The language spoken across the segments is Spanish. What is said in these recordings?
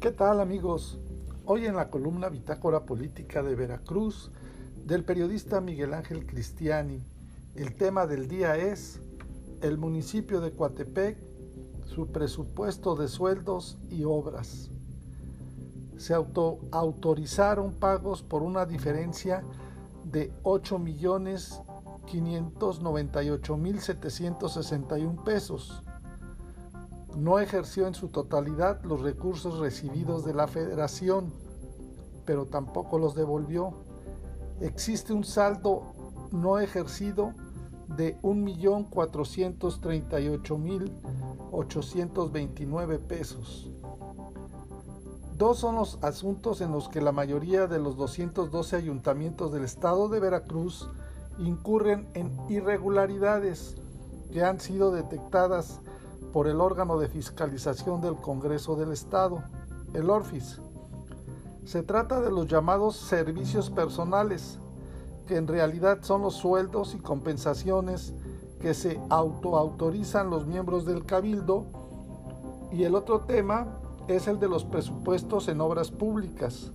¿Qué tal amigos? Hoy en la columna Bitácora Política de Veracruz del periodista Miguel Ángel Cristiani, el tema del día es el municipio de Coatepec, su presupuesto de sueldos y obras. Se auto autorizaron pagos por una diferencia de 8.598.761 pesos no ejerció en su totalidad los recursos recibidos de la federación, pero tampoco los devolvió. Existe un saldo no ejercido de 1.438.829 pesos. Dos son los asuntos en los que la mayoría de los 212 ayuntamientos del estado de Veracruz incurren en irregularidades que han sido detectadas por el órgano de fiscalización del Congreso del Estado, el ORFIS. Se trata de los llamados servicios personales, que en realidad son los sueldos y compensaciones que se autoautorizan los miembros del cabildo, y el otro tema es el de los presupuestos en obras públicas.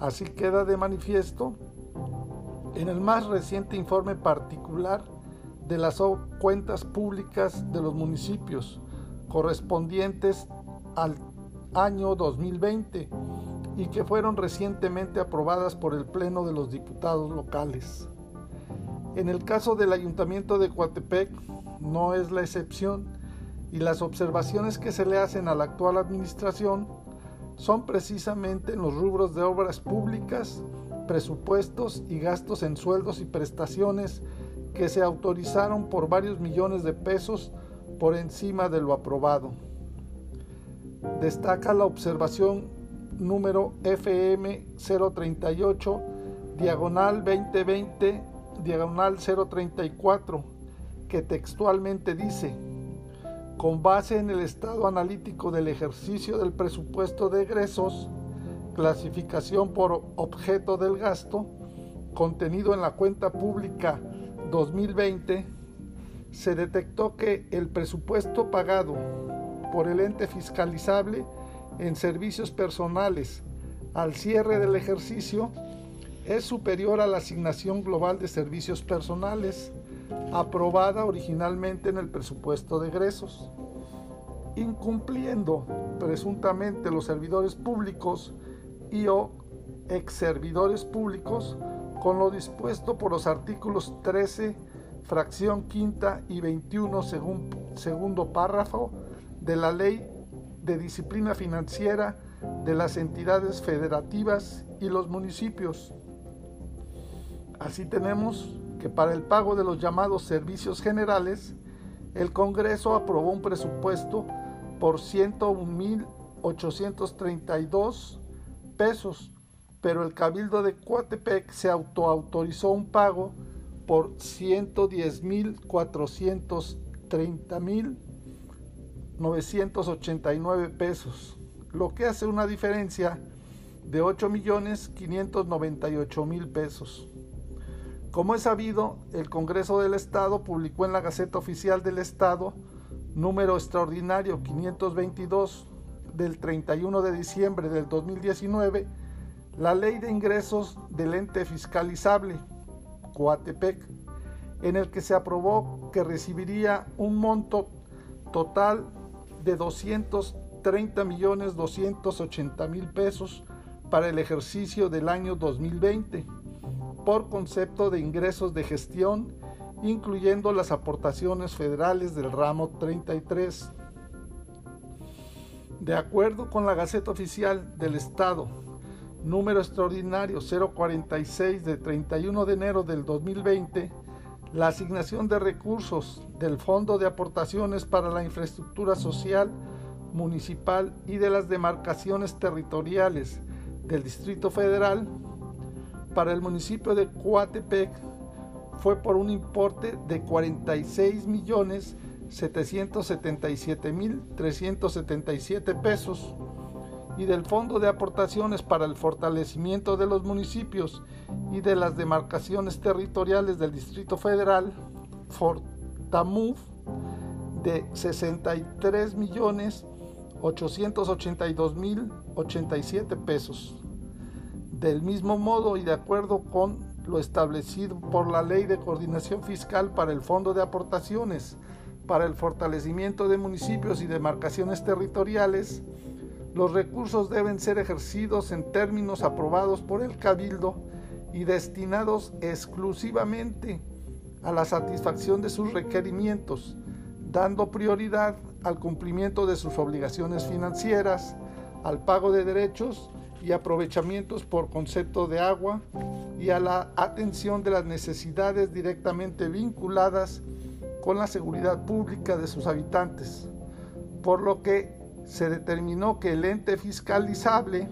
Así queda de manifiesto en el más reciente informe particular de las cuentas públicas de los municipios correspondientes al año 2020 y que fueron recientemente aprobadas por el Pleno de los Diputados locales. En el caso del Ayuntamiento de Coatepec no es la excepción y las observaciones que se le hacen a la actual administración son precisamente en los rubros de obras públicas, presupuestos y gastos en sueldos y prestaciones que se autorizaron por varios millones de pesos por encima de lo aprobado. Destaca la observación número FM 038, diagonal 2020, diagonal 034, que textualmente dice, con base en el estado analítico del ejercicio del presupuesto de egresos, clasificación por objeto del gasto, contenido en la cuenta pública 2020 se detectó que el presupuesto pagado por el ente fiscalizable en servicios personales al cierre del ejercicio es superior a la asignación global de servicios personales aprobada originalmente en el presupuesto de egresos, incumpliendo presuntamente los servidores públicos y o ex servidores públicos con lo dispuesto por los artículos 13, fracción quinta y 21, según, segundo párrafo de la Ley de Disciplina Financiera de las entidades federativas y los municipios. Así tenemos que para el pago de los llamados servicios generales, el Congreso aprobó un presupuesto por 101.832 pesos pero el Cabildo de Coatepec se autoautorizó un pago por 110.430.989 pesos, lo que hace una diferencia de 8.598.000 pesos. Como es sabido, el Congreso del Estado publicó en la Gaceta Oficial del Estado número extraordinario 522 del 31 de diciembre del 2019 la ley de ingresos del ente fiscalizable, Coatepec, en el que se aprobó que recibiría un monto total de 230 millones 280 mil pesos para el ejercicio del año 2020 por concepto de ingresos de gestión, incluyendo las aportaciones federales del ramo 33. De acuerdo con la Gaceta Oficial del Estado número extraordinario 046 de 31 de enero del 2020, la asignación de recursos del Fondo de Aportaciones para la Infraestructura Social Municipal y de las demarcaciones territoriales del Distrito Federal para el municipio de Coatepec fue por un importe de 46 millones 777 mil 377 pesos y del Fondo de Aportaciones para el Fortalecimiento de los Municipios y de las Demarcaciones Territoriales del Distrito Federal, FORTAMUF, de 63 millones 882.087 pesos. Del mismo modo y de acuerdo con lo establecido por la Ley de Coordinación Fiscal para el Fondo de Aportaciones para el fortalecimiento de municipios y demarcaciones territoriales, los recursos deben ser ejercidos en términos aprobados por el Cabildo y destinados exclusivamente a la satisfacción de sus requerimientos, dando prioridad al cumplimiento de sus obligaciones financieras, al pago de derechos y aprovechamientos por concepto de agua y a la atención de las necesidades directamente vinculadas con la seguridad pública de sus habitantes, por lo que se determinó que el ente fiscalizable,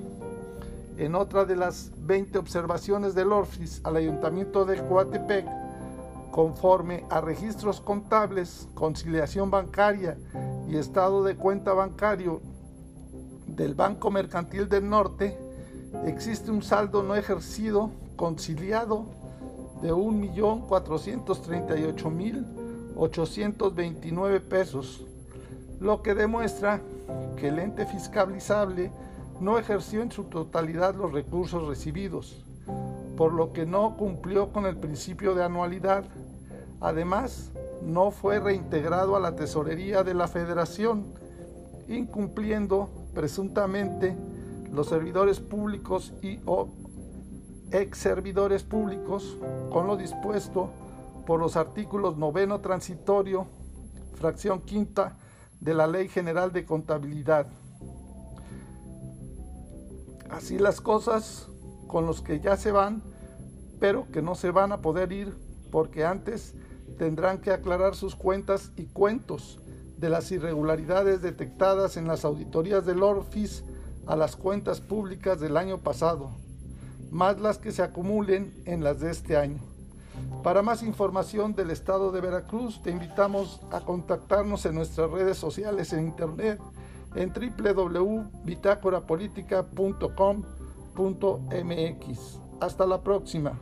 en otra de las 20 observaciones del ORFIS al Ayuntamiento de Coatepec, conforme a registros contables, conciliación bancaria y estado de cuenta bancario del Banco Mercantil del Norte, existe un saldo no ejercido conciliado de 1.438.829 pesos, lo que demuestra que el ente fiscalizable no ejerció en su totalidad los recursos recibidos, por lo que no cumplió con el principio de anualidad. Además, no fue reintegrado a la tesorería de la federación, incumpliendo presuntamente los servidores públicos y o ex servidores públicos con lo dispuesto por los artículos noveno transitorio, fracción quinta de la Ley General de Contabilidad. Así las cosas con los que ya se van, pero que no se van a poder ir porque antes tendrán que aclarar sus cuentas y cuentos de las irregularidades detectadas en las auditorías del ORFIS a las cuentas públicas del año pasado, más las que se acumulen en las de este año. Para más información del estado de Veracruz, te invitamos a contactarnos en nuestras redes sociales en internet en www.bitácorapolítica.com.mx. Hasta la próxima.